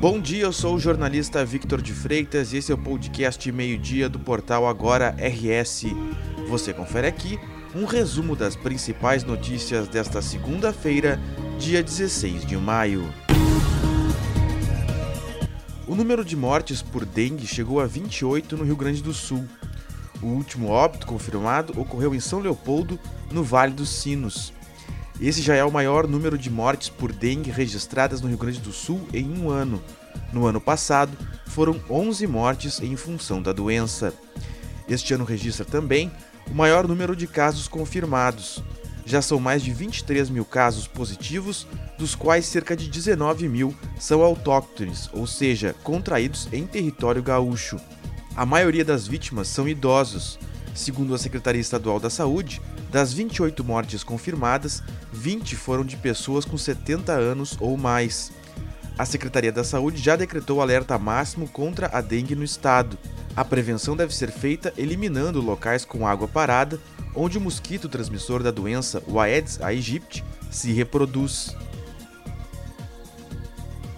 Bom dia, eu sou o jornalista Victor de Freitas e esse é o podcast meio-dia do portal Agora RS. Você confere aqui um resumo das principais notícias desta segunda-feira, dia 16 de maio. O número de mortes por dengue chegou a 28 no Rio Grande do Sul. O último óbito confirmado ocorreu em São Leopoldo, no Vale dos Sinos. Esse já é o maior número de mortes por dengue registradas no Rio Grande do Sul em um ano. No ano passado, foram 11 mortes em função da doença. Este ano registra também o maior número de casos confirmados. Já são mais de 23 mil casos positivos, dos quais cerca de 19 mil são autóctones, ou seja, contraídos em território gaúcho. A maioria das vítimas são idosos. Segundo a Secretaria Estadual da Saúde, das 28 mortes confirmadas, 20 foram de pessoas com 70 anos ou mais. A Secretaria da Saúde já decretou alerta máximo contra a dengue no estado. A prevenção deve ser feita eliminando locais com água parada, onde o mosquito transmissor da doença, o Aedes aegypti, se reproduz.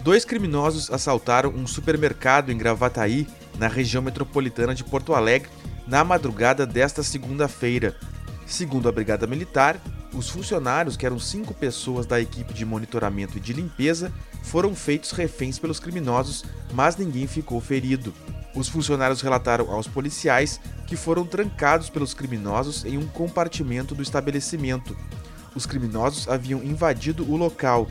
Dois criminosos assaltaram um supermercado em Gravataí, na região metropolitana de Porto Alegre, na madrugada desta segunda-feira. Segundo a Brigada Militar, os funcionários, que eram cinco pessoas da equipe de monitoramento e de limpeza, foram feitos reféns pelos criminosos, mas ninguém ficou ferido. Os funcionários relataram aos policiais que foram trancados pelos criminosos em um compartimento do estabelecimento. Os criminosos haviam invadido o local.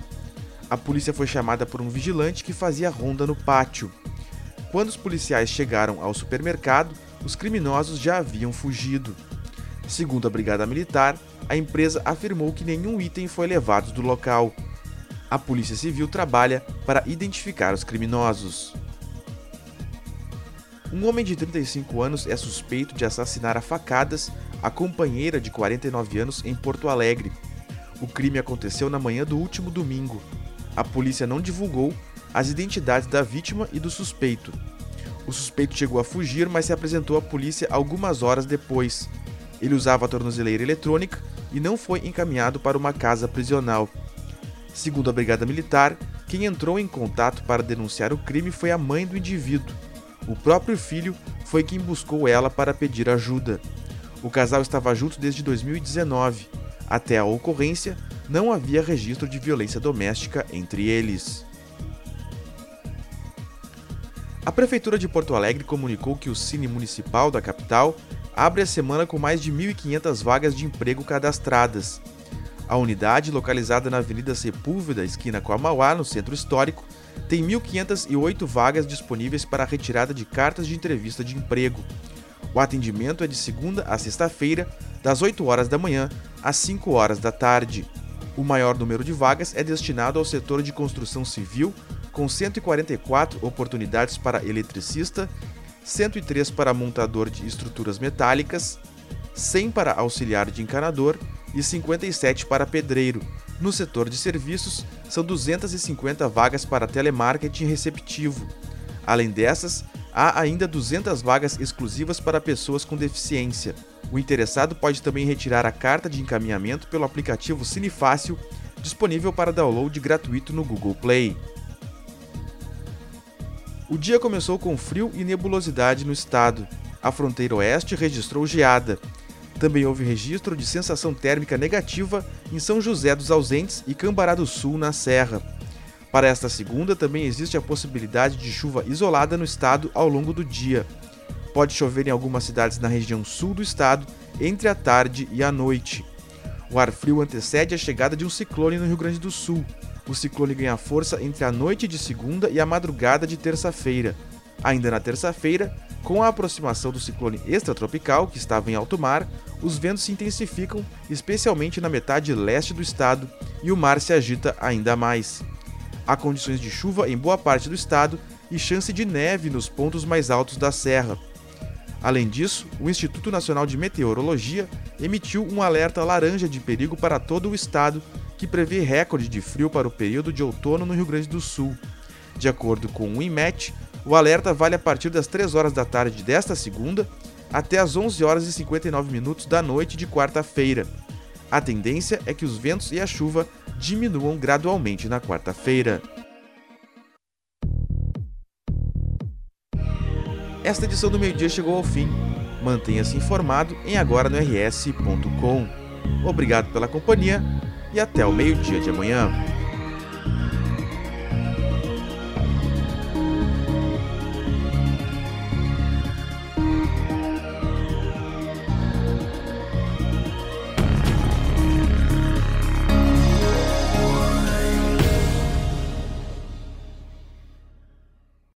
A polícia foi chamada por um vigilante que fazia ronda no pátio. Quando os policiais chegaram ao supermercado, os criminosos já haviam fugido. Segundo a Brigada Militar, a empresa afirmou que nenhum item foi levado do local. A Polícia Civil trabalha para identificar os criminosos. Um homem de 35 anos é suspeito de assassinar a facadas a companheira de 49 anos em Porto Alegre. O crime aconteceu na manhã do último domingo. A polícia não divulgou as identidades da vítima e do suspeito. O suspeito chegou a fugir, mas se apresentou à polícia algumas horas depois. Ele usava a tornozeleira eletrônica e não foi encaminhado para uma casa prisional. Segundo a Brigada Militar, quem entrou em contato para denunciar o crime foi a mãe do indivíduo. O próprio filho foi quem buscou ela para pedir ajuda. O casal estava junto desde 2019. Até a ocorrência, não havia registro de violência doméstica entre eles. A Prefeitura de Porto Alegre comunicou que o Cine Municipal da capital abre a semana com mais de 1.500 vagas de emprego cadastradas. A unidade, localizada na Avenida Sepúlveda, esquina com a Mauá, no centro histórico, tem 1.508 vagas disponíveis para a retirada de cartas de entrevista de emprego. O atendimento é de segunda a sexta-feira, das 8 horas da manhã às 5 horas da tarde. O maior número de vagas é destinado ao setor de construção civil, com 144 oportunidades para eletricista, 103 para montador de estruturas metálicas, 100 para auxiliar de encanador e 57 para pedreiro. No setor de serviços, são 250 vagas para telemarketing receptivo. Além dessas, há ainda 200 vagas exclusivas para pessoas com deficiência. O interessado pode também retirar a carta de encaminhamento pelo aplicativo Cinefácil, disponível para download gratuito no Google Play. O dia começou com frio e nebulosidade no estado. A fronteira oeste registrou geada. Também houve registro de sensação térmica negativa em São José dos Ausentes e Cambará do Sul, na Serra. Para esta segunda, também existe a possibilidade de chuva isolada no estado ao longo do dia. Pode chover em algumas cidades na região sul do estado entre a tarde e a noite. O ar frio antecede a chegada de um ciclone no Rio Grande do Sul, o ciclone ganha força entre a noite de segunda e a madrugada de terça-feira. Ainda na terça-feira, com a aproximação do ciclone extratropical, que estava em alto mar, os ventos se intensificam, especialmente na metade leste do estado, e o mar se agita ainda mais. Há condições de chuva em boa parte do estado e chance de neve nos pontos mais altos da serra. Além disso, o Instituto Nacional de Meteorologia emitiu um alerta laranja de perigo para todo o estado que prevê recorde de frio para o período de outono no Rio Grande do Sul. De acordo com o IMET, o alerta vale a partir das 3 horas da tarde desta segunda até as 11 horas e 59 minutos da noite de quarta-feira. A tendência é que os ventos e a chuva diminuam gradualmente na quarta-feira. Esta edição do meio-dia chegou ao fim. Mantenha-se informado em agora no rs.com. Obrigado pela companhia e até o meio-dia de amanhã.